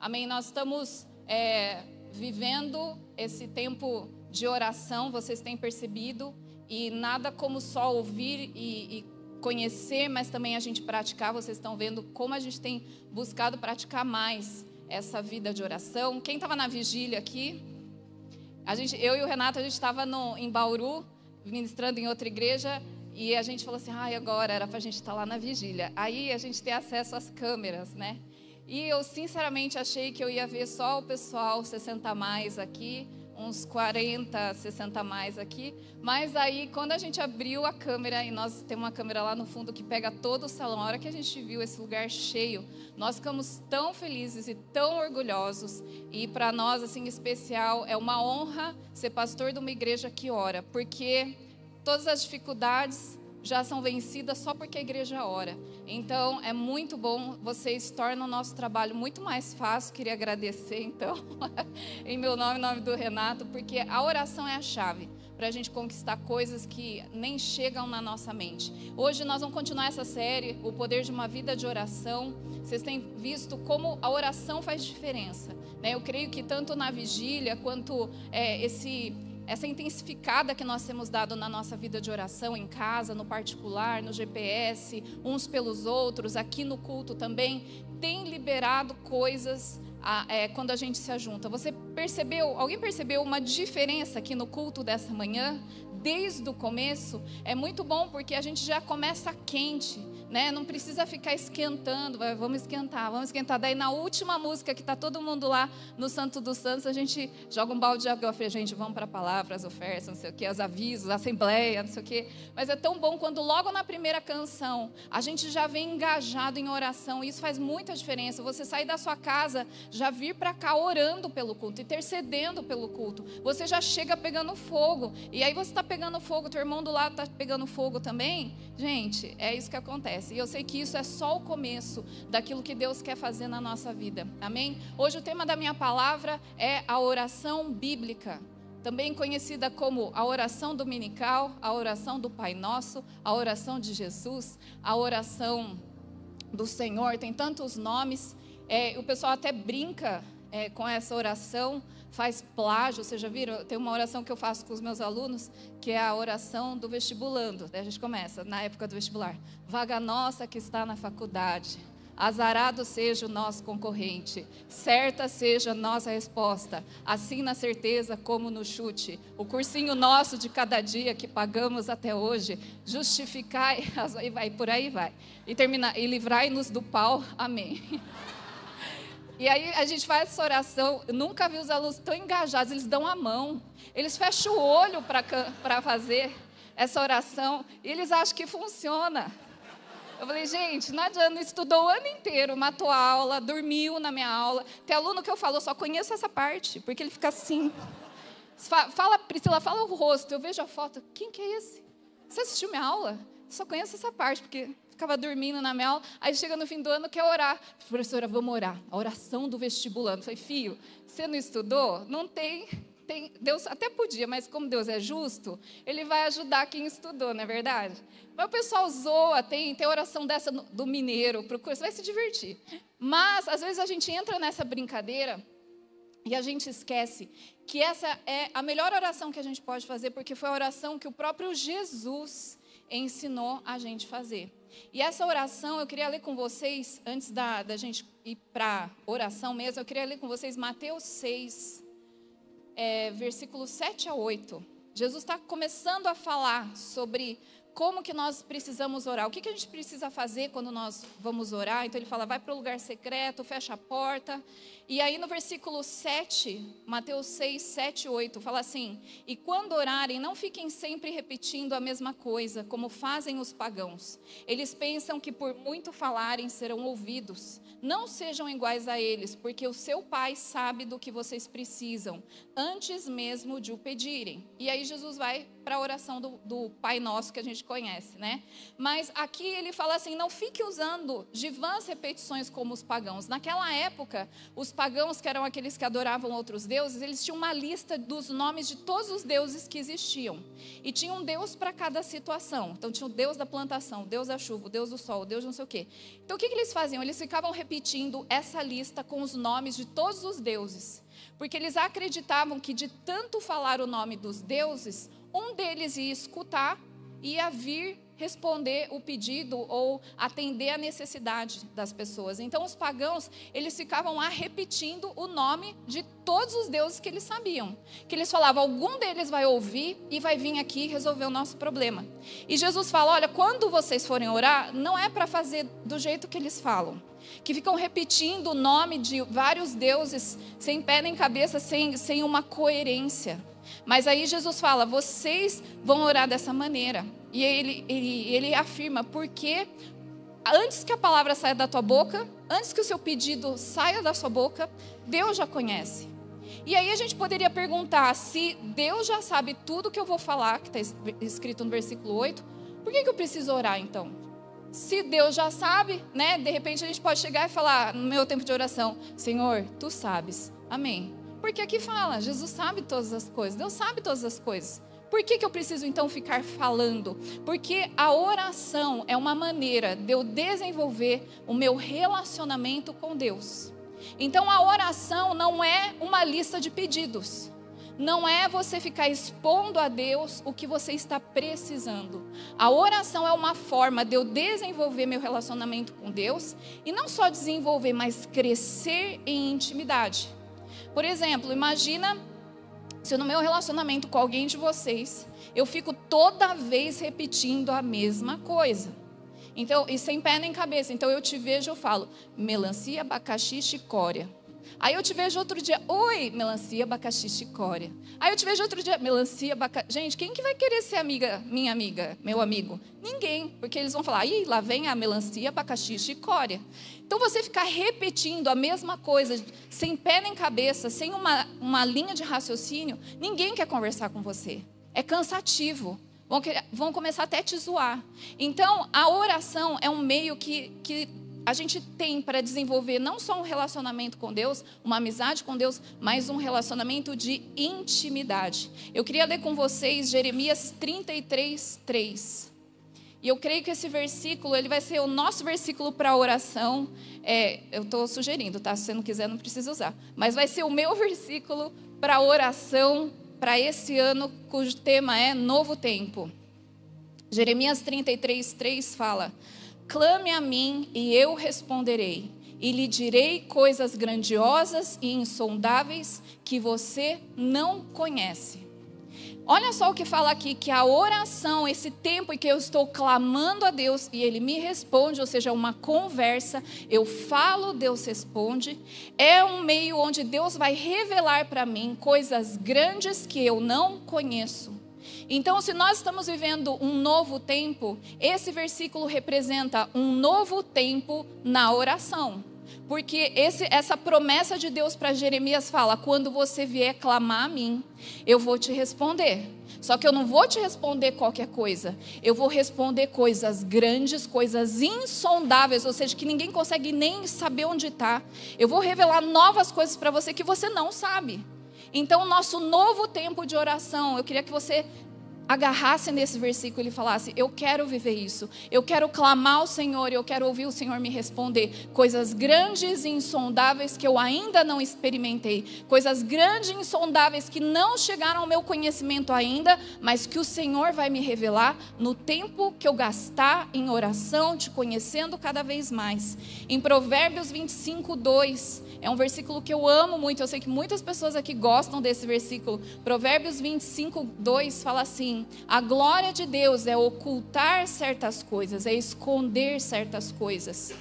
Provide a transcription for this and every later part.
Amém? Nós estamos é, vivendo esse tempo de oração, vocês têm percebido, e nada como só ouvir e, e conhecer, mas também a gente praticar. Vocês estão vendo como a gente tem buscado praticar mais essa vida de oração. Quem estava na vigília aqui? A gente, eu e o Renato, a gente estava em Bauru, ministrando em outra igreja, e a gente falou assim: ai, ah, agora era para a gente estar tá lá na vigília. Aí a gente tem acesso às câmeras, né? E eu sinceramente achei que eu ia ver só o pessoal 60 mais aqui, uns 40, 60 mais aqui. Mas aí, quando a gente abriu a câmera, e nós temos uma câmera lá no fundo que pega todo o salão, a hora que a gente viu esse lugar cheio, nós ficamos tão felizes e tão orgulhosos. E para nós, assim, especial, é uma honra ser pastor de uma igreja que ora, porque todas as dificuldades já são vencidas só porque a igreja ora. Então, é muito bom, vocês tornam o nosso trabalho muito mais fácil. Queria agradecer, então, em meu nome, em nome do Renato, porque a oração é a chave para a gente conquistar coisas que nem chegam na nossa mente. Hoje nós vamos continuar essa série, O Poder de uma Vida de Oração. Vocês têm visto como a oração faz diferença. Né? Eu creio que tanto na vigília quanto é, esse essa intensificada que nós temos dado na nossa vida de oração em casa, no particular, no GPS, uns pelos outros, aqui no culto também, tem liberado coisas a, é, quando a gente se ajunta. Você percebeu, alguém percebeu uma diferença aqui no culto dessa manhã? Desde o começo, é muito bom porque a gente já começa quente né? Não precisa ficar esquentando, vamos esquentar, vamos esquentar. Daí na última música que está todo mundo lá no Santo dos Santos, a gente joga um balde de água fria, gente, vamos para a palavra, as ofertas, não sei o que, os avisos, a assembleia, não sei o que. Mas é tão bom quando logo na primeira canção a gente já vem engajado em oração. Isso faz muita diferença. Você sair da sua casa, já vir para cá orando pelo culto, intercedendo pelo culto. Você já chega pegando fogo. E aí você está pegando fogo, teu irmão do lado está pegando fogo também. Gente, é isso que acontece acontece. E eu sei que isso é só o começo daquilo que Deus quer fazer na nossa vida. Amém? Hoje o tema da minha palavra é a oração bíblica. Também conhecida como a oração dominical, a oração do Pai Nosso, a oração de Jesus, a oração do Senhor, tem tantos nomes. É, o pessoal até brinca é, com essa oração, faz plágio. Vocês já viram? Tem uma oração que eu faço com os meus alunos, que é a oração do vestibulando. Daí a gente começa, na época do vestibular. Vaga nossa que está na faculdade. Azarado seja o nosso concorrente, certa seja a nossa resposta, assim na certeza como no chute. O cursinho nosso de cada dia que pagamos até hoje, justificai, e vai por aí vai. E e livrai-nos do pau. Amém. E aí a gente faz essa oração. Eu nunca vi os alunos tão engajados, eles dão a mão, eles fecham o olho para fazer essa oração e eles acham que funciona. Eu falei, gente, não adianta, estudou o ano inteiro, matou a aula, dormiu na minha aula. Tem aluno que eu falo, eu só conheço essa parte, porque ele fica assim. Fala, Priscila, fala o rosto. Eu vejo a foto, quem que é esse? Você assistiu minha aula? só conheço essa parte, porque ficava dormindo na aula, aí chega no fim do ano, quer orar. Professora, vamos orar. A oração do vestibulando. Falei, filho, você não estudou? Não tem, tem. Deus até podia, mas como Deus é justo, Ele vai ajudar quem estudou, não é verdade? Mas o pessoal zoa, tem, tem oração dessa do mineiro, procura, você vai se divertir. Mas, às vezes, a gente entra nessa brincadeira e a gente esquece que essa é a melhor oração que a gente pode fazer, porque foi a oração que o próprio Jesus ensinou a gente fazer. E essa oração, eu queria ler com vocês, antes da, da gente ir para oração mesmo, eu queria ler com vocês Mateus 6, é, versículos 7 a 8. Jesus está começando a falar sobre como que nós precisamos orar, o que, que a gente precisa fazer quando nós vamos orar. Então ele fala, vai para o lugar secreto, fecha a porta. E aí no versículo 7, Mateus 6, 7, 8, fala assim: E quando orarem, não fiquem sempre repetindo a mesma coisa, como fazem os pagãos. Eles pensam que por muito falarem serão ouvidos. Não sejam iguais a eles, porque o seu pai sabe do que vocês precisam, antes mesmo de o pedirem. E aí Jesus vai para a oração do, do, Pai Nosso que a gente conhece, né? Mas aqui ele fala assim: não fique usando de vãs repetições como os pagãos. Naquela época, os pagãos, que eram aqueles que adoravam outros deuses, eles tinham uma lista dos nomes de todos os deuses que existiam. E tinha um deus para cada situação. Então tinha o deus da plantação, o deus da chuva, o deus do sol, o deus não sei o quê. Então o que, que eles faziam? Eles ficavam repetindo essa lista com os nomes de todos os deuses. Porque eles acreditavam que de tanto falar o nome dos deuses, um deles ia escutar e ia vir responder o pedido ou atender a necessidade das pessoas. Então os pagãos, eles ficavam lá repetindo o nome de todos os deuses que eles sabiam. Que eles falavam, algum deles vai ouvir e vai vir aqui resolver o nosso problema. E Jesus fala, olha, quando vocês forem orar, não é para fazer do jeito que eles falam que ficam repetindo o nome de vários deuses sem pé nem cabeça, sem, sem uma coerência. Mas aí Jesus fala: vocês vão orar dessa maneira. E ele, ele, ele afirma: porque antes que a palavra saia da tua boca, antes que o seu pedido saia da sua boca, Deus já conhece. E aí a gente poderia perguntar: se Deus já sabe tudo que eu vou falar, que está escrito no versículo 8, por que, que eu preciso orar então? Se Deus já sabe, né? De repente a gente pode chegar e falar no meu tempo de oração: Senhor, tu sabes. Amém. Porque aqui fala, Jesus sabe todas as coisas, Deus sabe todas as coisas. Por que, que eu preciso então ficar falando? Porque a oração é uma maneira de eu desenvolver o meu relacionamento com Deus. Então a oração não é uma lista de pedidos. Não é você ficar expondo a Deus o que você está precisando. A oração é uma forma de eu desenvolver meu relacionamento com Deus e não só desenvolver, mas crescer em intimidade. Por exemplo, imagina se no meu relacionamento com alguém de vocês, eu fico toda vez repetindo a mesma coisa. Então, e sem pé nem cabeça. Então eu te vejo, eu falo, melancia, abacaxi, chicória. Aí eu te vejo outro dia, oi, melancia, abacaxi, chicória. Aí eu te vejo outro dia, melancia, abacaxi. Gente, quem que vai querer ser amiga, minha amiga, meu amigo? Ninguém, porque eles vão falar, ih, lá vem a melancia, abacaxi, chicória. Então você ficar repetindo a mesma coisa, sem pé nem cabeça, sem uma, uma linha de raciocínio, ninguém quer conversar com você. É cansativo. Vão, querer, vão começar até a te zoar. Então, a oração é um meio que, que a gente tem para desenvolver não só um relacionamento com Deus, uma amizade com Deus, mas um relacionamento de intimidade. Eu queria ler com vocês Jeremias 33, 3. E eu creio que esse versículo ele vai ser o nosso versículo para oração. É, eu estou sugerindo, tá? Se você não quiser, não precisa usar. Mas vai ser o meu versículo para oração para esse ano, cujo tema é Novo Tempo. Jeremias 33, 3 fala. Clame a mim e eu responderei, e lhe direi coisas grandiosas e insondáveis que você não conhece. Olha só o que fala aqui: que a oração, esse tempo em que eu estou clamando a Deus e Ele me responde, ou seja, uma conversa, eu falo, Deus responde, é um meio onde Deus vai revelar para mim coisas grandes que eu não conheço. Então, se nós estamos vivendo um novo tempo, esse versículo representa um novo tempo na oração. Porque esse, essa promessa de Deus para Jeremias fala: quando você vier clamar a mim, eu vou te responder. Só que eu não vou te responder qualquer coisa. Eu vou responder coisas grandes, coisas insondáveis, ou seja, que ninguém consegue nem saber onde está. Eu vou revelar novas coisas para você que você não sabe. Então, nosso novo tempo de oração, eu queria que você agarrasse nesse versículo e falasse: Eu quero viver isso, eu quero clamar ao Senhor, eu quero ouvir o Senhor me responder coisas grandes e insondáveis que eu ainda não experimentei, coisas grandes e insondáveis que não chegaram ao meu conhecimento ainda, mas que o Senhor vai me revelar no tempo que eu gastar em oração, te conhecendo cada vez mais. Em Provérbios 25, 2, é um versículo que eu amo muito, eu sei que muitas pessoas aqui gostam desse versículo. Provérbios 25, 2 fala assim a glória de Deus é ocultar certas coisas, é esconder certas coisas.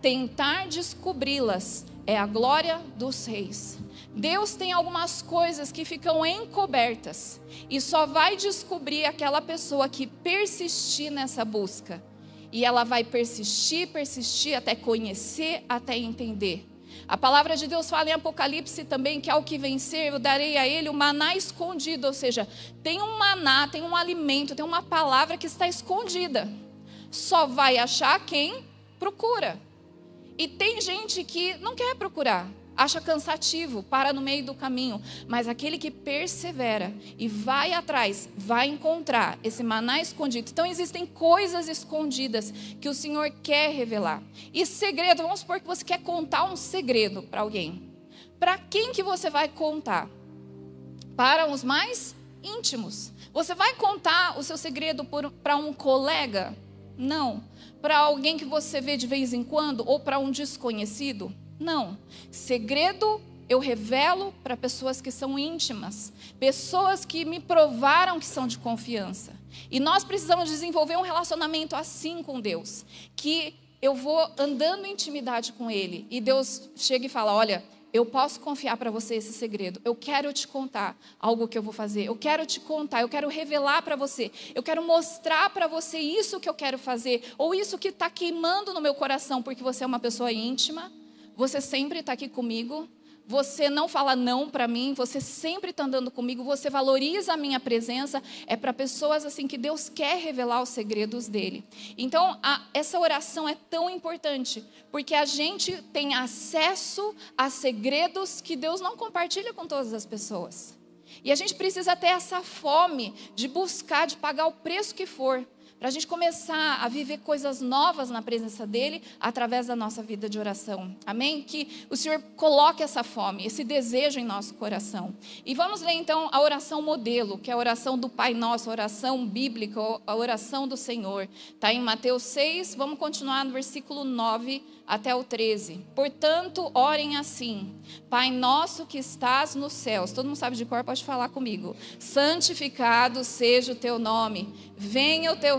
Tentar descobri-las é a glória dos reis. Deus tem algumas coisas que ficam encobertas e só vai descobrir aquela pessoa que persistir nessa busca. E ela vai persistir, persistir até conhecer, até entender. A palavra de Deus fala em Apocalipse também que ao que vencer, eu darei a ele o maná escondido, ou seja, tem um maná, tem um alimento, tem uma palavra que está escondida. Só vai achar quem procura. E tem gente que não quer procurar, acha cansativo, para no meio do caminho, mas aquele que persevera e vai atrás, vai encontrar esse maná escondido. Então existem coisas escondidas que o Senhor quer revelar. E segredo, vamos supor que você quer contar um segredo para alguém. Para quem que você vai contar? Para os mais íntimos. Você vai contar o seu segredo para um colega? Não. Para alguém que você vê de vez em quando ou para um desconhecido? Não. Segredo eu revelo para pessoas que são íntimas, pessoas que me provaram que são de confiança. E nós precisamos desenvolver um relacionamento assim com Deus, que eu vou andando em intimidade com Ele e Deus chega e fala: Olha, eu posso confiar para você esse segredo. Eu quero te contar algo que eu vou fazer. Eu quero te contar, eu quero revelar para você. Eu quero mostrar para você isso que eu quero fazer, ou isso que está queimando no meu coração, porque você é uma pessoa íntima você sempre está aqui comigo. Você não fala não para mim, você sempre está andando comigo, você valoriza a minha presença. É para pessoas assim que Deus quer revelar os segredos dele. Então, a, essa oração é tão importante, porque a gente tem acesso a segredos que Deus não compartilha com todas as pessoas. E a gente precisa ter essa fome de buscar, de pagar o preço que for para a gente começar a viver coisas novas na presença dEle através da nossa vida de oração. Amém? Que o Senhor coloque essa fome, esse desejo em nosso coração. E vamos ler então a oração modelo, que é a oração do Pai Nosso, a oração bíblica, a oração do Senhor. Está em Mateus 6, vamos continuar no versículo 9 até o 13. Portanto, orem assim: Pai nosso que estás nos céus, todo mundo sabe de cor, pode falar comigo. Santificado seja o teu nome, venha o teu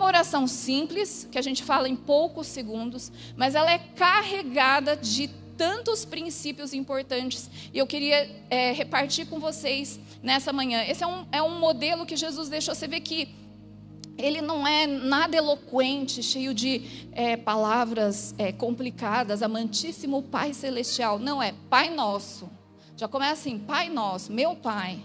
Uma oração simples, que a gente fala em poucos segundos, mas ela é carregada de tantos princípios importantes. E eu queria é, repartir com vocês nessa manhã. Esse é um, é um modelo que Jesus deixou. Você vê que ele não é nada eloquente, cheio de é, palavras é, complicadas, amantíssimo Pai Celestial. Não é Pai Nosso já começa assim, Pai Nosso, meu Pai.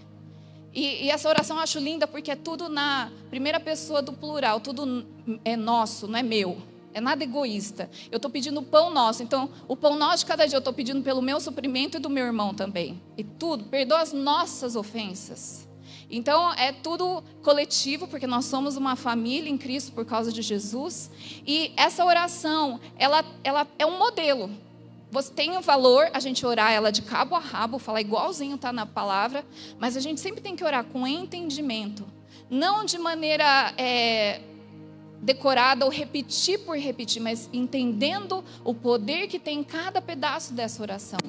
E, e, essa oração eu acho linda porque é tudo na primeira pessoa do plural, tudo é nosso, não é meu. É nada egoísta. Eu estou pedindo o pão nosso. Então, o pão nosso de cada dia eu estou pedindo pelo meu suprimento e do meu irmão também. E tudo, perdoa as nossas ofensas. Então, é tudo coletivo, porque nós somos uma família em Cristo por causa de Jesus. E essa oração, ela, ela é um modelo você tem o valor a gente orar ela de cabo a rabo, falar igualzinho está na palavra, mas a gente sempre tem que orar com entendimento, não de maneira é, decorada ou repetir por repetir, mas entendendo o poder que tem em cada pedaço dessa oração.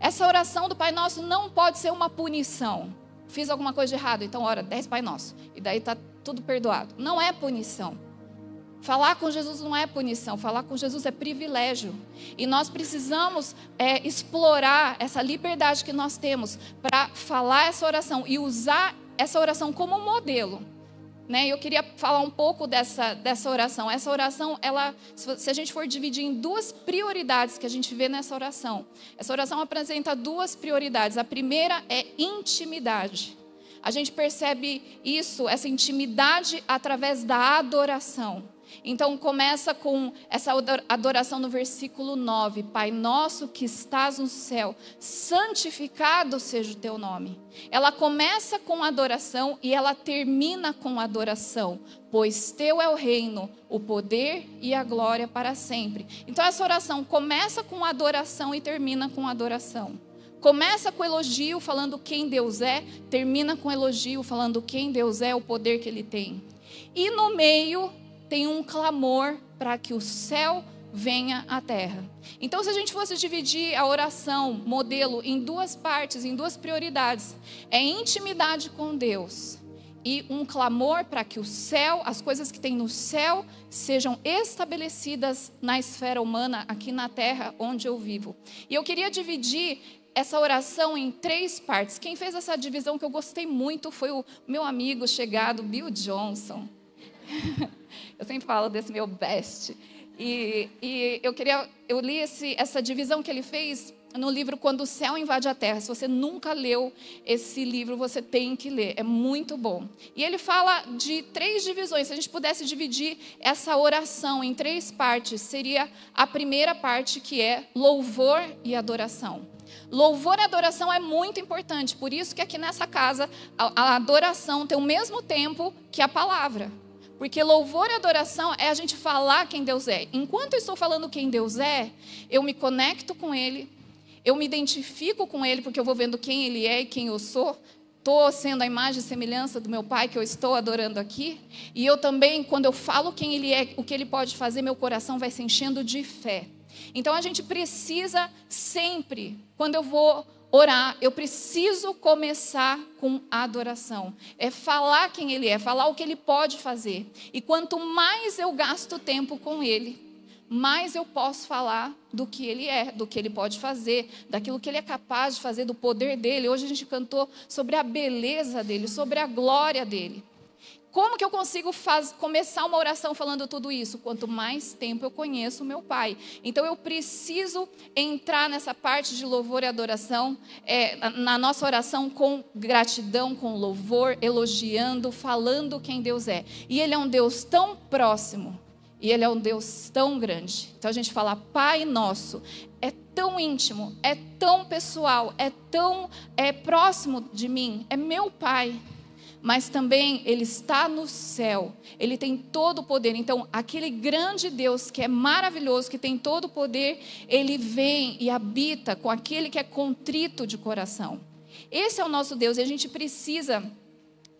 Essa oração do Pai Nosso não pode ser uma punição. Fiz alguma coisa de errado, então ora dez Pai Nosso e daí está tudo perdoado. Não é punição. Falar com Jesus não é punição, falar com Jesus é privilégio. E nós precisamos é, explorar essa liberdade que nós temos para falar essa oração e usar essa oração como modelo. Né? Eu queria falar um pouco dessa, dessa oração. Essa oração, ela, se a gente for dividir em duas prioridades que a gente vê nessa oração, essa oração apresenta duas prioridades. A primeira é intimidade. A gente percebe isso, essa intimidade, através da adoração. Então começa com essa adoração no versículo 9: Pai nosso que estás no céu, santificado seja o teu nome. Ela começa com adoração e ela termina com adoração, pois teu é o reino, o poder e a glória para sempre. Então essa oração começa com adoração e termina com adoração. Começa com elogio falando quem Deus é, termina com elogio falando quem Deus é, o poder que ele tem. E no meio tem um clamor para que o céu venha à terra. Então, se a gente fosse dividir a oração, modelo, em duas partes, em duas prioridades, é intimidade com Deus e um clamor para que o céu, as coisas que tem no céu, sejam estabelecidas na esfera humana, aqui na terra onde eu vivo. E eu queria dividir essa oração em três partes. Quem fez essa divisão que eu gostei muito foi o meu amigo chegado, Bill Johnson. eu sempre falo desse meu best. E, e eu queria, eu li esse, essa divisão que ele fez no livro Quando o Céu Invade a Terra. Se você nunca leu esse livro, você tem que ler, é muito bom. E ele fala de três divisões. Se a gente pudesse dividir essa oração em três partes, seria a primeira parte que é louvor e adoração. Louvor e adoração é muito importante, por isso que aqui nessa casa a, adoração tem o mesmo tempo que a palavra. Porque louvor e adoração é a gente falar quem Deus é. Enquanto eu estou falando quem Deus é, eu me conecto com Ele, eu me identifico com Ele, porque eu vou vendo quem Ele é e quem eu sou. Estou sendo a imagem e semelhança do meu Pai que eu estou adorando aqui. E eu também, quando eu falo quem Ele é, o que Ele pode fazer, meu coração vai se enchendo de fé. Então a gente precisa sempre, quando eu vou orar, eu preciso começar com adoração. É falar quem Ele é, falar o que Ele pode fazer. E quanto mais eu gasto tempo com Ele, mais eu posso falar do que Ele é, do que Ele pode fazer, daquilo que Ele é capaz de fazer, do poder dele. Hoje a gente cantou sobre a beleza dele, sobre a glória dele. Como que eu consigo faz, começar uma oração falando tudo isso? Quanto mais tempo eu conheço o meu Pai. Então eu preciso entrar nessa parte de louvor e adoração, é, na nossa oração com gratidão, com louvor, elogiando, falando quem Deus é. E Ele é um Deus tão próximo. E Ele é um Deus tão grande. Então a gente fala, Pai nosso, é tão íntimo, é tão pessoal, é tão é, próximo de mim, é meu Pai mas também ele está no céu, ele tem todo o poder. Então, aquele grande Deus que é maravilhoso, que tem todo o poder, ele vem e habita com aquele que é contrito de coração. Esse é o nosso Deus e a gente precisa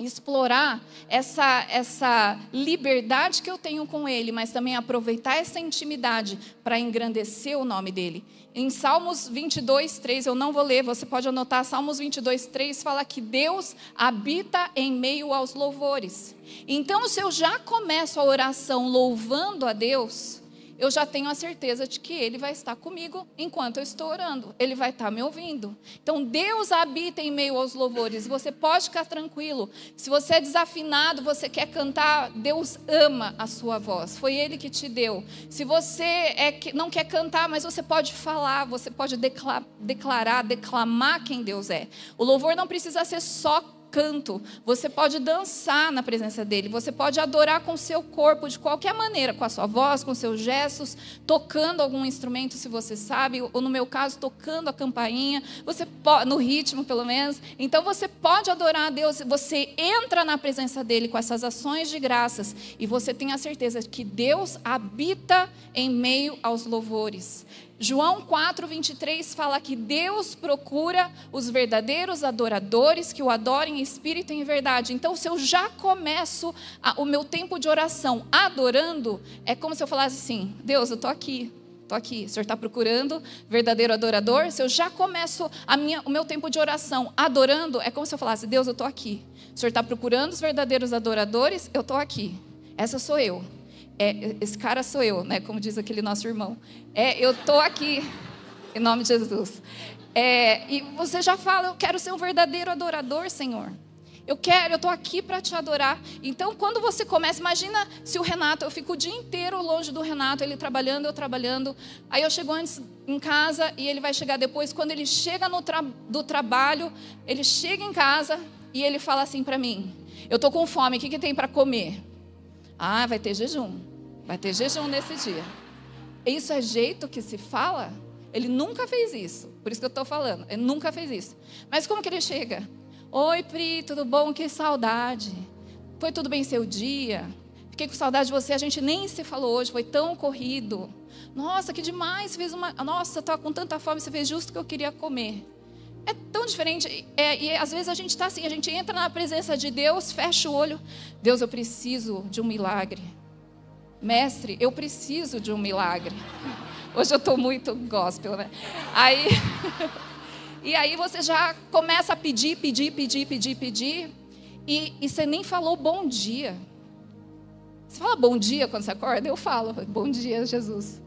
explorar essa, essa liberdade que eu tenho com Ele, mas também aproveitar essa intimidade para engrandecer o nome dele. Em Salmos 22, 3, eu não vou ler, você pode anotar, Salmos 22, 3 fala que Deus habita em meio aos louvores. Então, se eu já começo a oração louvando a Deus, eu já tenho a certeza de que Ele vai estar comigo enquanto eu estou orando. Ele vai estar me ouvindo. Então, Deus habita em meio aos louvores. Você pode ficar tranquilo. Se você é desafinado, você quer cantar, Deus ama a sua voz. Foi Ele que te deu. Se você é, não quer cantar, mas você pode falar, você pode declarar, declamar quem Deus é. O louvor não precisa ser só canto, você pode dançar na presença dele, você pode adorar com seu corpo de qualquer maneira, com a sua voz, com seus gestos, tocando algum instrumento, se você sabe, ou no meu caso, tocando a campainha, você pode, no ritmo pelo menos. Então você pode adorar a Deus, você entra na presença dele com essas ações de graças e você tem a certeza que Deus habita em meio aos louvores. João 4, 23 fala que Deus procura os verdadeiros adoradores que o adorem em espírito e em verdade. Então, se eu já começo a, o meu tempo de oração adorando, é como se eu falasse assim: Deus, eu estou aqui, estou aqui. O Senhor está procurando verdadeiro adorador. Se eu já começo minha, o meu tempo de oração adorando, é como se eu falasse: Deus, eu estou aqui. O Senhor está procurando os verdadeiros adoradores, eu estou aqui. Essa sou eu é, esse cara sou eu, né? Como diz aquele nosso irmão. É, eu tô aqui, em nome de Jesus. É, e você já fala, eu quero ser um verdadeiro adorador, Senhor. Eu quero, eu estou aqui para te adorar. Então, quando você começa, imagina se o Renato, eu fico o dia inteiro longe do Renato, ele trabalhando, eu trabalhando. Aí eu chego antes em casa e ele vai chegar depois. Quando ele chega tra do trabalho, ele chega em casa e ele fala assim para mim: Eu estou com fome, o que, que tem para comer? Ah, vai ter jejum. Vai ter jejum nesse dia. Isso é jeito que se fala? Ele nunca fez isso. Por isso que eu estou falando. Ele nunca fez isso. Mas como que ele chega? Oi, Pri, tudo bom? Que saudade. Foi tudo bem seu dia? Fiquei com saudade de você. A gente nem se falou hoje. Foi tão corrido. Nossa, que demais. Fez uma. Nossa, estava com tanta fome. Você fez justo o que eu queria comer. É tão diferente. É, e às vezes a gente está assim. A gente entra na presença de Deus, fecha o olho. Deus, eu preciso de um milagre. mestre, eu preciso de um milagre. Hoje eu estou muito gospel, né? Aí, e aí você já começa a pedir, pedir, pedir, pedir, pedir, e, e você nem falou bom dia. Você fala bom dia quando você acorda? Eu falo, bom dia, Jesus.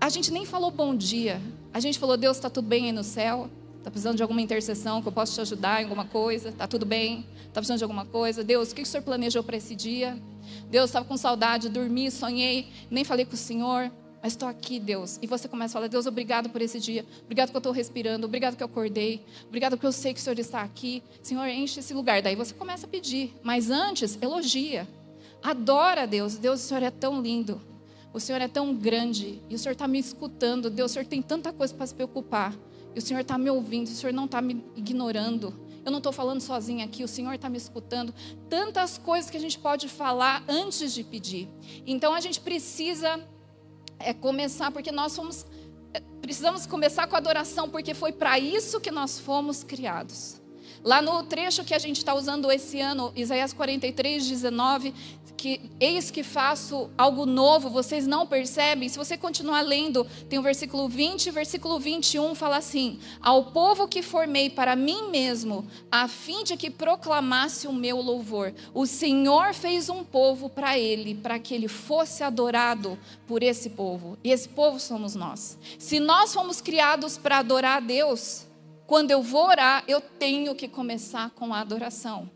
A gente nem falou bom dia. A gente falou, Deus, está tudo bem aí no céu? Está precisando de alguma intercessão que eu possa te ajudar em alguma coisa? Está tudo bem? Está precisando de alguma coisa? Deus, o que o Senhor planejou para esse dia? Deus, estava com saudade, dormi, sonhei, nem falei com o Senhor, mas estou aqui, Deus. E você começa a falar, Deus, obrigado por esse dia, obrigado que eu estou respirando, obrigado que eu acordei, obrigado que eu sei que o Senhor está aqui. Senhor, enche esse lugar. Daí você começa a pedir, mas antes, elogia. Adora Deus. Deus, o Senhor é tão lindo. O Senhor é tão grande. E o Senhor está me escutando. Deus, o Senhor tem tanta coisa para se preocupar. E o Senhor está me ouvindo. O Senhor não está me ignorando. Eu não estou falando sozinha aqui. O Senhor está me escutando. Tantas coisas que a gente pode falar antes de pedir. Então a gente precisa é, começar, porque nós somos. É, precisamos começar com a adoração, porque foi para isso que nós fomos criados. Lá no trecho que a gente está usando esse ano, Isaías 43, 19, que eis que faço algo novo, vocês não percebem? Se você continuar lendo, tem o versículo 20 e versículo 21 fala assim: Ao povo que formei para mim mesmo, a fim de que proclamasse o meu louvor. O Senhor fez um povo para ele, para que ele fosse adorado por esse povo. E esse povo somos nós. Se nós fomos criados para adorar a Deus, quando eu vou orar, eu tenho que começar com a adoração.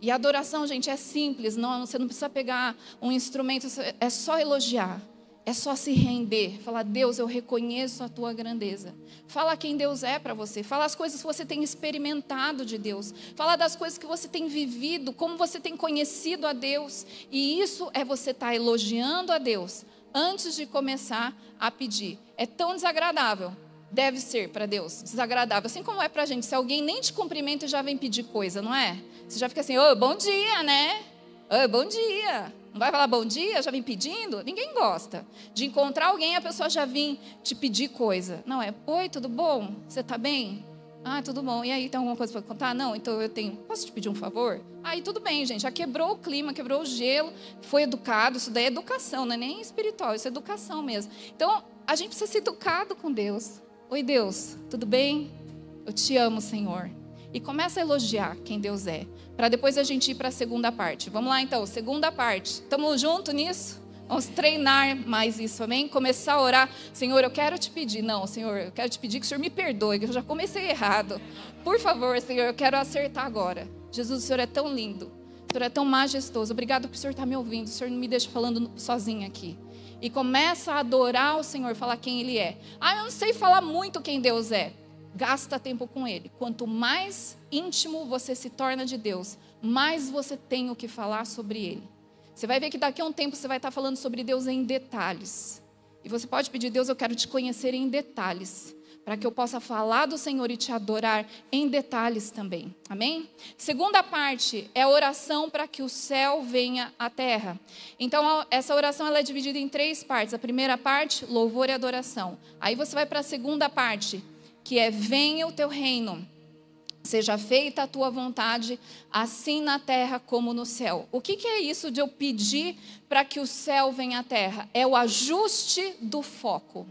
E a adoração, gente, é simples, não, você não precisa pegar um instrumento, é só elogiar, é só se render, falar: Deus, eu reconheço a tua grandeza. Fala quem Deus é para você, fala as coisas que você tem experimentado de Deus, fala das coisas que você tem vivido, como você tem conhecido a Deus. E isso é você estar tá elogiando a Deus antes de começar a pedir. É tão desagradável deve ser para Deus desagradável, assim como é para a gente. Se alguém nem te cumprimenta e já vem pedir coisa, não é? Você já fica assim, oh, bom dia, né? Oh, bom dia. Não vai falar bom dia, já vem pedindo? Ninguém gosta de encontrar alguém a pessoa já vem te pedir coisa. Não é, oi, tudo bom? Você está bem? Ah, tudo bom. E aí, tem alguma coisa para contar? Não, então eu tenho. Posso te pedir um favor? Aí, tudo bem, gente. Já quebrou o clima, quebrou o gelo, foi educado. Isso daí é educação, não é nem espiritual, isso é educação mesmo. Então, a gente precisa ser educado com Deus. Oi, Deus, tudo bem? Eu te amo, Senhor. E começa a elogiar quem Deus é, para depois a gente ir para a segunda parte. Vamos lá então, segunda parte. Estamos juntos nisso? Vamos treinar mais isso, amém? Começar a orar. Senhor, eu quero te pedir. Não, Senhor, eu quero te pedir que o Senhor me perdoe, que eu já comecei errado. Por favor, Senhor, eu quero acertar agora. Jesus, o Senhor é tão lindo. O Senhor é tão majestoso. Obrigado por o Senhor estar me ouvindo. O Senhor não me deixa falando sozinha aqui e começa a adorar o Senhor, falar quem Ele é. Ah, eu não sei falar muito quem Deus é. Gasta tempo com Ele. Quanto mais íntimo você se torna de Deus, mais você tem o que falar sobre Ele. Você vai ver que daqui a um tempo você vai estar falando sobre Deus em detalhes. E você pode pedir, Deus, eu quero te conhecer em detalhes para que eu possa falar do Senhor e te adorar em detalhes também. Amém? Segunda parte é a oração para que o céu venha à terra. Então, essa oração ela é dividida em três partes. A primeira parte, louvor e adoração. Aí você vai para a segunda parte, que é venha o teu reino. Seja feita a tua vontade, assim na terra como no céu. O que, que é isso de eu pedir para que o céu venha à terra? É o ajuste do foco.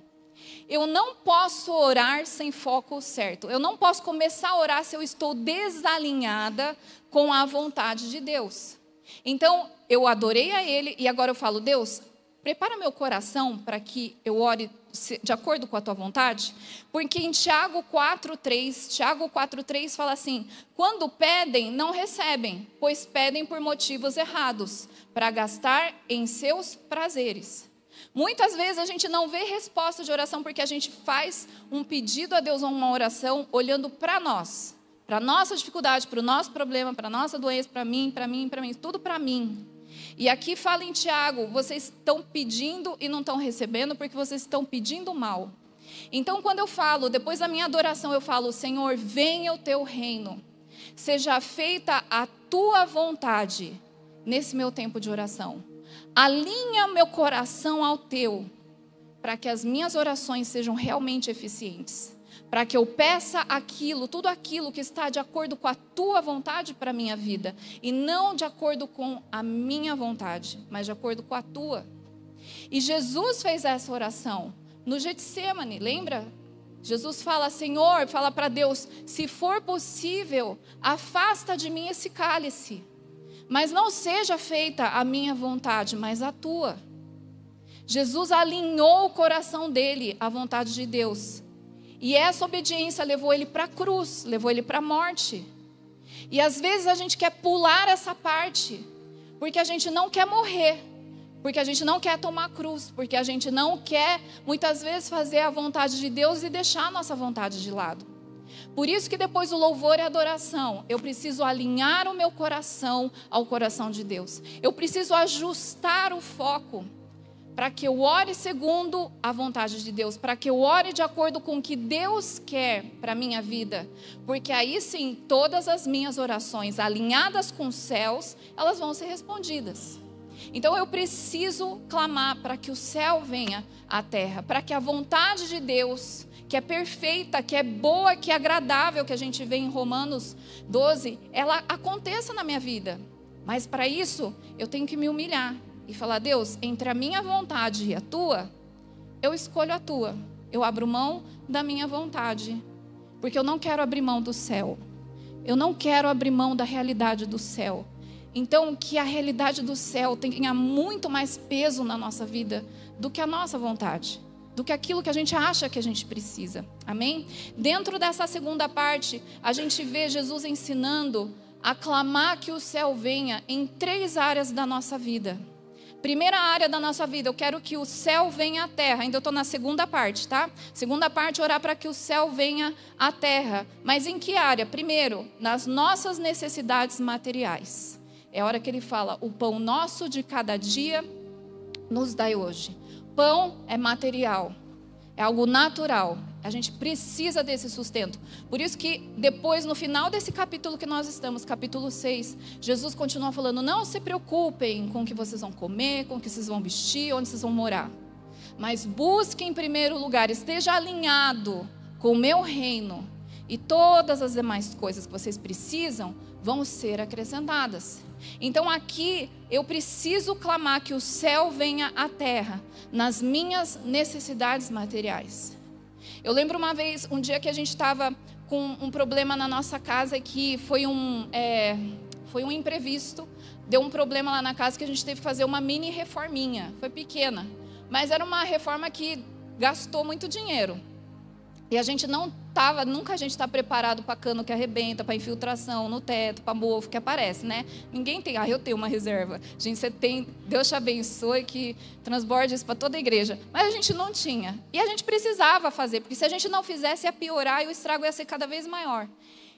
Eu não posso orar sem foco certo. Eu não posso começar a orar se eu estou desalinhada com a vontade de Deus. Então, eu adorei a Ele e agora eu falo, Deus, prepara meu coração para que eu ore de acordo com a tua vontade? Porque em Tiago 4:3, Tiago 4:3 fala assim: "Quando pedem, não recebem, pois pedem por motivos errados, para gastar em seus prazeres." Muitas vezes a gente não vê resposta de oração porque a gente faz um pedido a Deus ou uma oração olhando para nós, para nossa dificuldade, para o nosso problema, para nossa doença, para mim, para mim, para mim, tudo para mim. E aqui fala em Tiago, vocês estão pedindo e não estão recebendo porque vocês estão pedindo mal. Então, quando eu falo, depois da minha adoração, eu falo, Senhor, venha o teu reino, seja feita a tua vontade nesse meu tempo de oração. Alinha meu coração ao teu, para que as minhas orações sejam realmente eficientes. para que eu peça aquilo, tudo aquilo que está de acordo com a tua vontade para a minha vida, e não de acordo com a minha vontade, mas de acordo com a tua. E Jesus fez essa oração no Getsemane, lembra? Jesus fala, Senhor, fala para Deus: se for possível, afasta de mim esse cálice, mas não seja feita a minha vontade, mas a tua. Jesus alinhou o coração dele à vontade de Deus. E essa obediência levou ele para a cruz, levou ele para a morte. E às vezes a gente quer pular essa parte, porque a gente não quer morrer, porque a gente não quer tomar cruz, porque a gente não quer muitas vezes fazer a vontade de Deus e deixar a nossa vontade de lado. Por isso que depois do louvor e adoração, eu preciso alinhar o meu coração ao coração de Deus. Eu preciso ajustar o foco para que eu ore segundo a vontade de Deus, para que eu ore de acordo com o que Deus quer para a minha vida, porque aí sim todas as minhas orações alinhadas com os céus, elas vão ser respondidas. Então eu preciso clamar para que o céu venha à terra, para que a vontade de Deus, que é perfeita, que é boa, que é agradável, que a gente vê em Romanos 12, ela aconteça na minha vida. Mas para isso, eu tenho que me humilhar e falar: Deus, entre a minha vontade e a tua, eu escolho a tua. Eu abro mão da minha vontade, porque eu não quero abrir mão do céu. Eu não quero abrir mão da realidade do céu. Então, que a realidade do céu tenha muito mais peso na nossa vida do que a nossa vontade, do que aquilo que a gente acha que a gente precisa. Amém? Dentro dessa segunda parte, a gente vê Jesus ensinando a clamar que o céu venha em três áreas da nossa vida. Primeira área da nossa vida, eu quero que o céu venha à terra. Ainda estou na segunda parte, tá? Segunda parte, orar para que o céu venha à terra. Mas em que área? Primeiro, nas nossas necessidades materiais. É a hora que ele fala: o pão nosso de cada dia nos dai hoje. Pão é material, é algo natural. A gente precisa desse sustento. Por isso que depois, no final desse capítulo que nós estamos, capítulo 6, Jesus continua falando: não se preocupem com o que vocês vão comer, com o que vocês vão vestir, onde vocês vão morar. Mas busque em primeiro lugar, esteja alinhado com o meu reino. E todas as demais coisas que vocês precisam vão ser acrescentadas. Então aqui eu preciso clamar que o céu venha à terra nas minhas necessidades materiais. Eu lembro uma vez, um dia que a gente estava com um problema na nossa casa que foi um, é, foi um imprevisto. Deu um problema lá na casa que a gente teve que fazer uma mini reforminha. Foi pequena, mas era uma reforma que gastou muito dinheiro. E a gente não tava, nunca a gente está preparado para cano que arrebenta, para infiltração no teto, para mofo que aparece, né? Ninguém tem, ah, eu tenho uma reserva. Gente, você tem, Deus te abençoe que transborde isso para toda a igreja. Mas a gente não tinha. E a gente precisava fazer, porque se a gente não fizesse ia piorar e o estrago ia ser cada vez maior.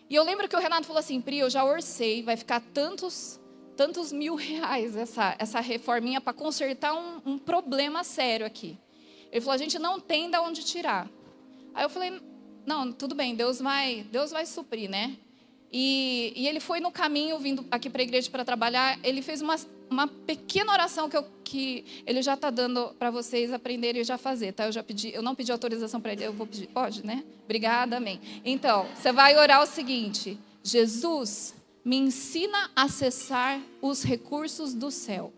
E eu lembro que o Renato falou assim, Pri, eu já orcei, vai ficar tantos tantos mil reais essa, essa reforminha para consertar um, um problema sério aqui. Ele falou, a gente não tem de onde tirar. Aí eu falei, não, tudo bem, Deus vai, Deus vai suprir, né? E, e ele foi no caminho, vindo aqui para a igreja para trabalhar, ele fez uma, uma pequena oração que, eu, que ele já está dando para vocês aprenderem e já fazer, tá? Eu já pedi, eu não pedi autorização para ele, eu vou pedir, pode, né? Obrigada, amém. Então, você vai orar o seguinte: Jesus, me ensina a acessar os recursos do céu.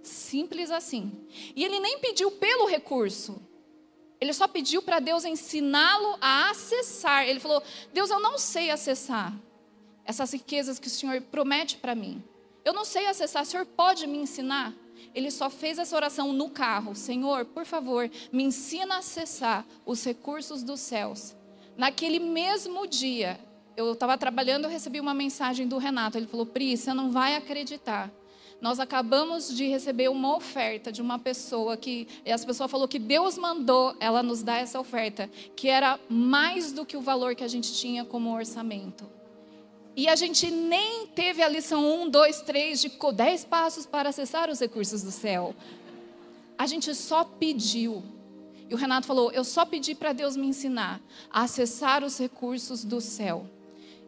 Simples assim. E ele nem pediu pelo recurso. Ele só pediu para Deus ensiná-lo a acessar. Ele falou: Deus, eu não sei acessar essas riquezas que o Senhor promete para mim. Eu não sei acessar, o Senhor pode me ensinar? Ele só fez essa oração no carro: Senhor, por favor, me ensina a acessar os recursos dos céus. Naquele mesmo dia, eu estava trabalhando, eu recebi uma mensagem do Renato. Ele falou: Pri, você não vai acreditar. Nós acabamos de receber uma oferta de uma pessoa que essa pessoa falou que Deus mandou ela nos dar essa oferta, que era mais do que o valor que a gente tinha como orçamento. E a gente nem teve a lição 1, 2, 3 de 10 passos para acessar os recursos do céu. A gente só pediu. E o Renato falou: Eu só pedi para Deus me ensinar a acessar os recursos do céu.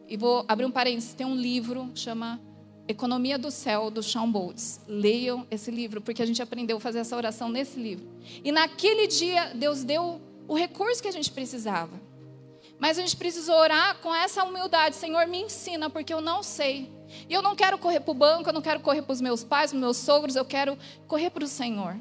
E vou abrir um parênteses: tem um livro, chama Economia do Céu, do Sean Boltz. Leiam esse livro, porque a gente aprendeu a fazer essa oração nesse livro. E naquele dia, Deus deu o recurso que a gente precisava. Mas a gente precisa orar com essa humildade. Senhor, me ensina, porque eu não sei. E eu não quero correr para o banco, eu não quero correr para os meus pais, para os meus sogros, eu quero correr para o Senhor.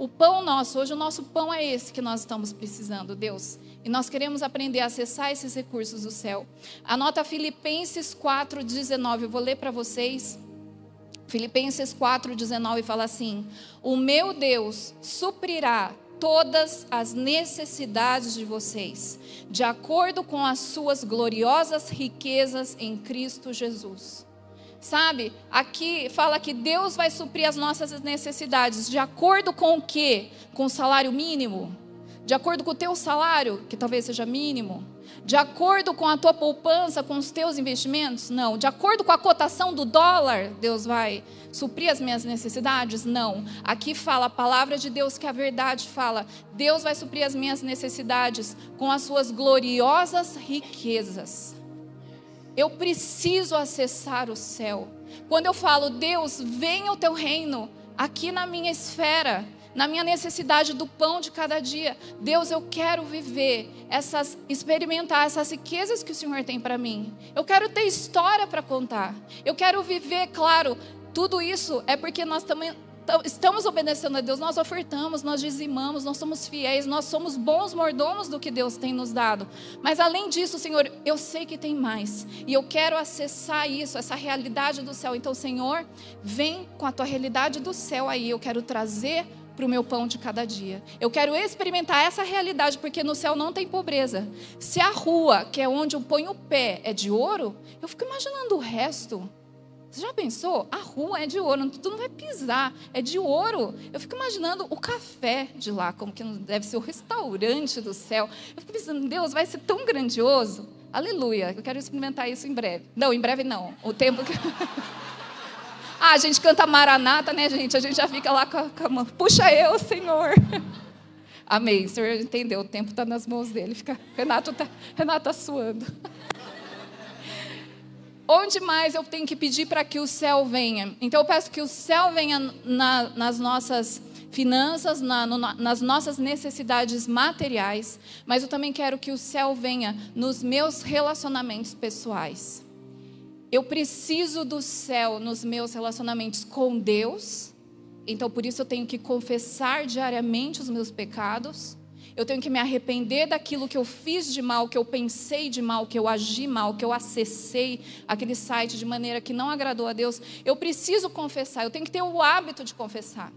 O pão nosso, hoje o nosso pão é esse que nós estamos precisando, Deus. E nós queremos aprender a acessar esses recursos do céu. Anota Filipenses 4,19, eu vou ler para vocês. Filipenses 4,19 fala assim: O meu Deus suprirá todas as necessidades de vocês, de acordo com as suas gloriosas riquezas em Cristo Jesus. Sabe? Aqui fala que Deus vai suprir as nossas necessidades de acordo com o quê? Com o salário mínimo? De acordo com o teu salário, que talvez seja mínimo? De acordo com a tua poupança, com os teus investimentos? Não. De acordo com a cotação do dólar, Deus vai suprir as minhas necessidades? Não. Aqui fala a palavra de Deus que a verdade fala. Deus vai suprir as minhas necessidades com as suas gloriosas riquezas. Eu preciso acessar o céu. Quando eu falo, Deus, venha o teu reino aqui na minha esfera, na minha necessidade do pão de cada dia. Deus, eu quero viver essas, experimentar essas riquezas que o Senhor tem para mim. Eu quero ter história para contar. Eu quero viver, claro, tudo isso é porque nós também estamos obedecendo a Deus, nós ofertamos, nós dizimamos, nós somos fiéis, nós somos bons mordomos do que Deus tem nos dado. Mas além disso, Senhor, eu sei que tem mais. E eu quero acessar isso, essa realidade do céu. Então, Senhor, vem com a tua realidade do céu aí. Eu quero trazer para o meu pão de cada dia. Eu quero experimentar essa realidade, porque no céu não tem pobreza. Se a rua, que é onde eu ponho o pé, é de ouro, eu fico imaginando o resto. Você já pensou? A rua é de ouro, tu não vai pisar, é de ouro. Eu fico imaginando o café de lá, como que deve ser o restaurante do céu. Eu fico pensando, Deus, vai ser tão grandioso. Aleluia, eu quero experimentar isso em breve. Não, em breve não. O tempo que. ah, a gente canta Maranata, né, gente? A gente já fica lá com a, com a mão. Puxa eu, Senhor. Amém. O Senhor entendeu, o tempo está nas mãos dele. Fica... Renato está Renato tá suando. Onde mais eu tenho que pedir para que o céu venha? Então eu peço que o céu venha na, nas nossas finanças, na, no, nas nossas necessidades materiais, mas eu também quero que o céu venha nos meus relacionamentos pessoais. Eu preciso do céu nos meus relacionamentos com Deus, então por isso eu tenho que confessar diariamente os meus pecados. Eu tenho que me arrepender daquilo que eu fiz de mal, que eu pensei de mal, que eu agi mal, que eu acessei aquele site de maneira que não agradou a Deus. Eu preciso confessar, eu tenho que ter o hábito de confessar.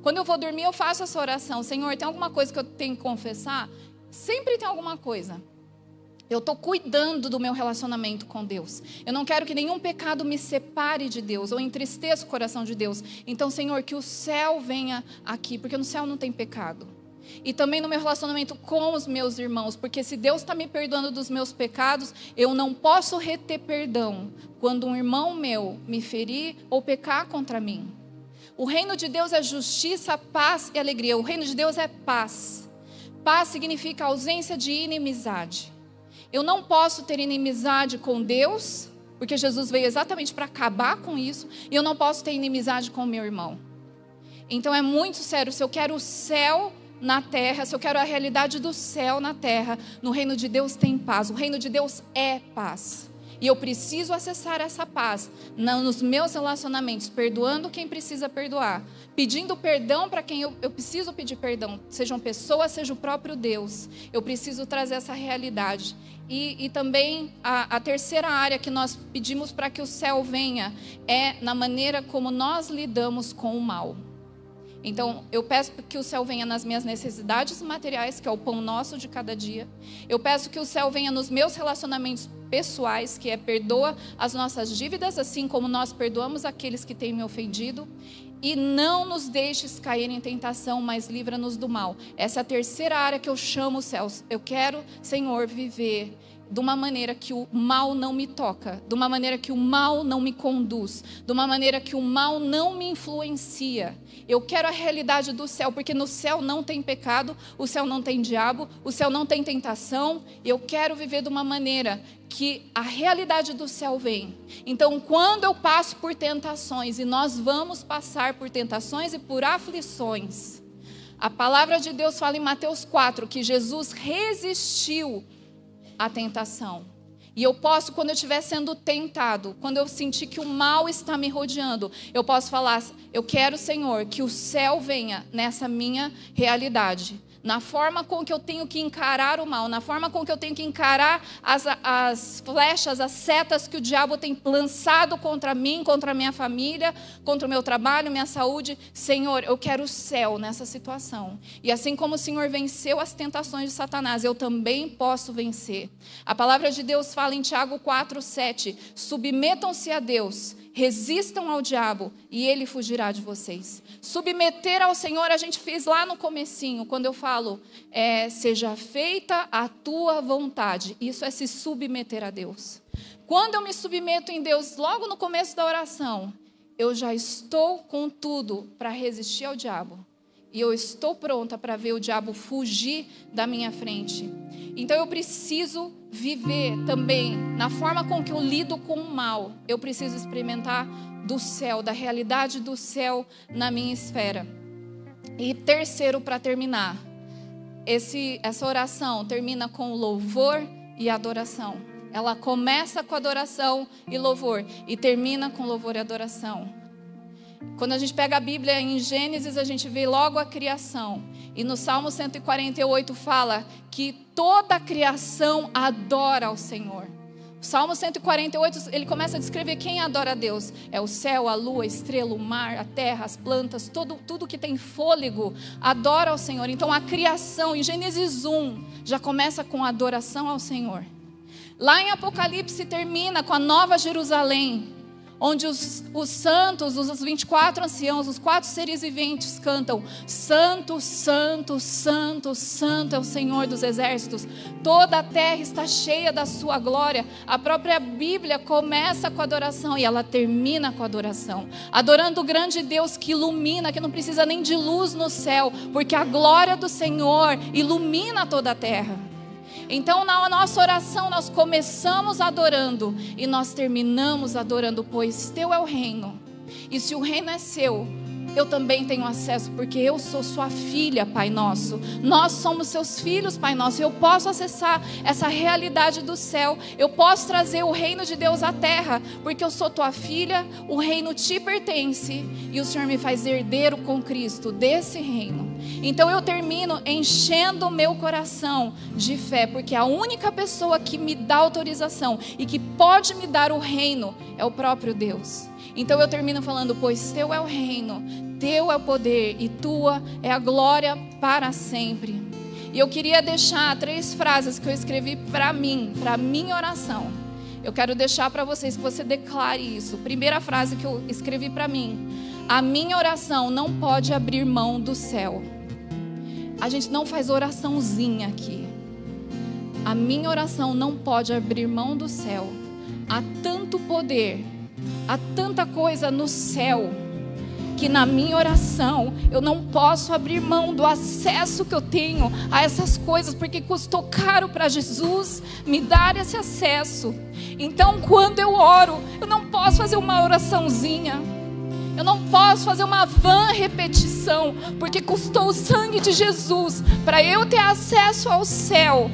Quando eu vou dormir, eu faço essa oração: Senhor, tem alguma coisa que eu tenho que confessar? Sempre tem alguma coisa. Eu estou cuidando do meu relacionamento com Deus. Eu não quero que nenhum pecado me separe de Deus ou entristeça o coração de Deus. Então, Senhor, que o céu venha aqui, porque no céu não tem pecado e também no meu relacionamento com os meus irmãos, porque se Deus está me perdoando dos meus pecados, eu não posso reter perdão quando um irmão meu me ferir ou pecar contra mim. O reino de Deus é justiça, paz e alegria. O reino de Deus é paz. Paz significa ausência de inimizade. Eu não posso ter inimizade com Deus, porque Jesus veio exatamente para acabar com isso, e eu não posso ter inimizade com o meu irmão. Então é muito sério, se eu quero o céu na terra, se eu quero a realidade do céu na terra, no reino de Deus tem paz. O reino de Deus é paz. E eu preciso acessar essa paz nos meus relacionamentos, perdoando quem precisa perdoar, pedindo perdão para quem eu, eu, preciso pedir perdão, sejam pessoas, seja o próprio Deus. Eu preciso trazer essa realidade. E, e também a, a terceira área que nós pedimos para que o céu venha é na maneira como nós lidamos com o mal. Então, eu peço que o céu venha nas minhas necessidades materiais, que é o pão nosso de cada dia. Eu peço que o céu venha nos meus relacionamentos pessoais, que é perdoa as nossas dívidas, assim como nós perdoamos aqueles que têm me ofendido. E não nos deixes cair em tentação, mas livra-nos do mal. Essa é a terceira área que eu chamo os céus. Eu quero, Senhor, viver de uma maneira que o mal não me toca, de uma maneira que o mal não me conduz, de uma maneira que o mal não me influencia. Eu quero a realidade do céu, porque no céu não tem pecado, o céu não tem diabo, o céu não tem tentação. Eu quero viver de uma maneira que a realidade do céu vem. Então, quando eu passo por tentações, e nós vamos passar por tentações e por aflições, a palavra de Deus fala em Mateus 4 que Jesus resistiu a tentação. E eu posso, quando eu estiver sendo tentado, quando eu sentir que o mal está me rodeando, eu posso falar: Eu quero, Senhor, que o céu venha nessa minha realidade na forma com que eu tenho que encarar o mal, na forma com que eu tenho que encarar as, as flechas, as setas que o diabo tem lançado contra mim, contra a minha família, contra o meu trabalho, minha saúde. Senhor, eu quero o céu nessa situação. E assim como o Senhor venceu as tentações de Satanás, eu também posso vencer. A palavra de Deus fala em Tiago 4, 7: submetam-se a Deus resistam ao diabo e ele fugirá de vocês. Submeter ao Senhor, a gente fez lá no comecinho, quando eu falo, é, seja feita a tua vontade. Isso é se submeter a Deus. Quando eu me submeto em Deus, logo no começo da oração, eu já estou com tudo para resistir ao diabo. E eu estou pronta para ver o diabo fugir da minha frente. Então eu preciso viver também na forma com que eu lido com o mal. Eu preciso experimentar do céu, da realidade do céu na minha esfera. E terceiro, para terminar, esse, essa oração termina com louvor e adoração. Ela começa com adoração e louvor e termina com louvor e adoração. Quando a gente pega a Bíblia em Gênesis, a gente vê logo a criação. E no Salmo 148 fala que toda a criação adora ao Senhor. O Salmo 148, ele começa a descrever quem adora a Deus. É o céu, a lua, a estrela, o mar, a terra, as plantas, tudo, tudo que tem fôlego adora ao Senhor. Então a criação, em Gênesis 1, já começa com adoração ao Senhor. Lá em Apocalipse termina com a nova Jerusalém, onde os, os santos, os 24 anciãos, os quatro seres viventes cantam: Santo, Santo, Santo, Santo é o Senhor dos exércitos. Toda a terra está cheia da sua glória. A própria Bíblia começa com adoração e ela termina com adoração. Adorando o grande Deus que ilumina, que não precisa nem de luz no céu, porque a glória do Senhor ilumina toda a terra. Então, na nossa oração, nós começamos adorando e nós terminamos adorando, pois Teu é o reino. E se o reino é seu, eu também tenho acesso, porque eu sou sua filha, Pai Nosso. Nós somos seus filhos, Pai Nosso. Eu posso acessar essa realidade do céu. Eu posso trazer o reino de Deus à terra, porque eu sou tua filha, o reino te pertence e o Senhor me faz herdeiro com Cristo desse reino. Então eu termino enchendo o meu coração de fé, porque a única pessoa que me dá autorização e que pode me dar o reino é o próprio Deus. Então eu termino falando: Pois teu é o reino, teu é o poder e tua é a glória para sempre. E eu queria deixar três frases que eu escrevi para mim, para minha oração. Eu quero deixar para vocês que você declare isso. Primeira frase que eu escrevi para mim: A minha oração não pode abrir mão do céu. A gente não faz oraçãozinha aqui. A minha oração não pode abrir mão do céu. Há tanto poder Há tanta coisa no céu que na minha oração eu não posso abrir mão do acesso que eu tenho a essas coisas, porque custou caro para Jesus me dar esse acesso. Então, quando eu oro, eu não posso fazer uma oraçãozinha. Eu não posso fazer uma vã repetição, porque custou o sangue de Jesus para eu ter acesso ao céu.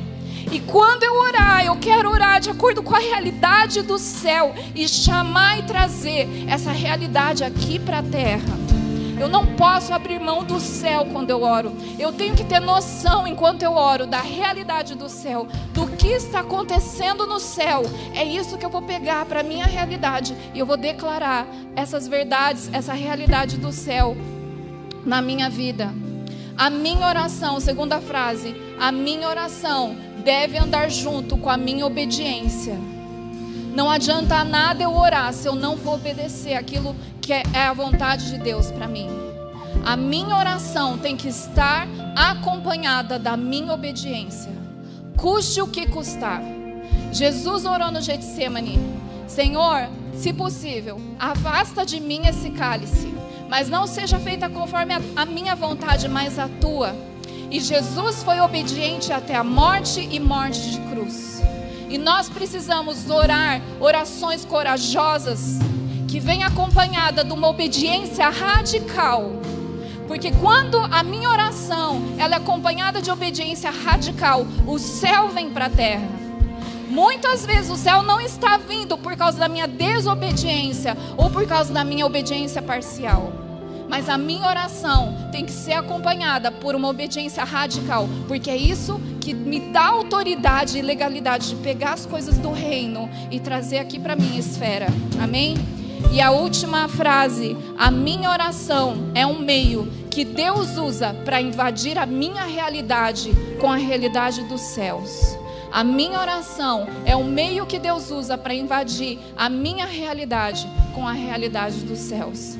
E quando eu orar, eu quero orar de acordo com a realidade do céu e chamar e trazer essa realidade aqui para a terra. Eu não posso abrir mão do céu quando eu oro. Eu tenho que ter noção enquanto eu oro da realidade do céu, do que está acontecendo no céu. É isso que eu vou pegar para minha realidade e eu vou declarar essas verdades, essa realidade do céu na minha vida. A minha oração, segunda frase, a minha oração deve andar junto com a minha obediência. Não adianta nada eu orar se eu não vou obedecer aquilo que é, é a vontade de Deus para mim. A minha oração tem que estar acompanhada da minha obediência, custe o que custar. Jesus orou no Getsemane: Senhor, se possível, afasta de mim esse cálice, mas não seja feita conforme a, a minha vontade, mas a tua. E Jesus foi obediente até a morte e morte de cruz. E nós precisamos orar orações corajosas que vem acompanhada de uma obediência radical. Porque quando a minha oração ela é acompanhada de obediência radical, o céu vem para a terra. Muitas vezes o céu não está vindo por causa da minha desobediência ou por causa da minha obediência parcial. Mas a minha oração tem que ser acompanhada por uma obediência radical, porque é isso que me dá autoridade e legalidade de pegar as coisas do reino e trazer aqui para minha esfera. Amém? E a última frase: a minha oração é um meio que Deus usa para invadir a minha realidade com a realidade dos céus. A minha oração é o meio que Deus usa para invadir a minha realidade com a realidade dos céus.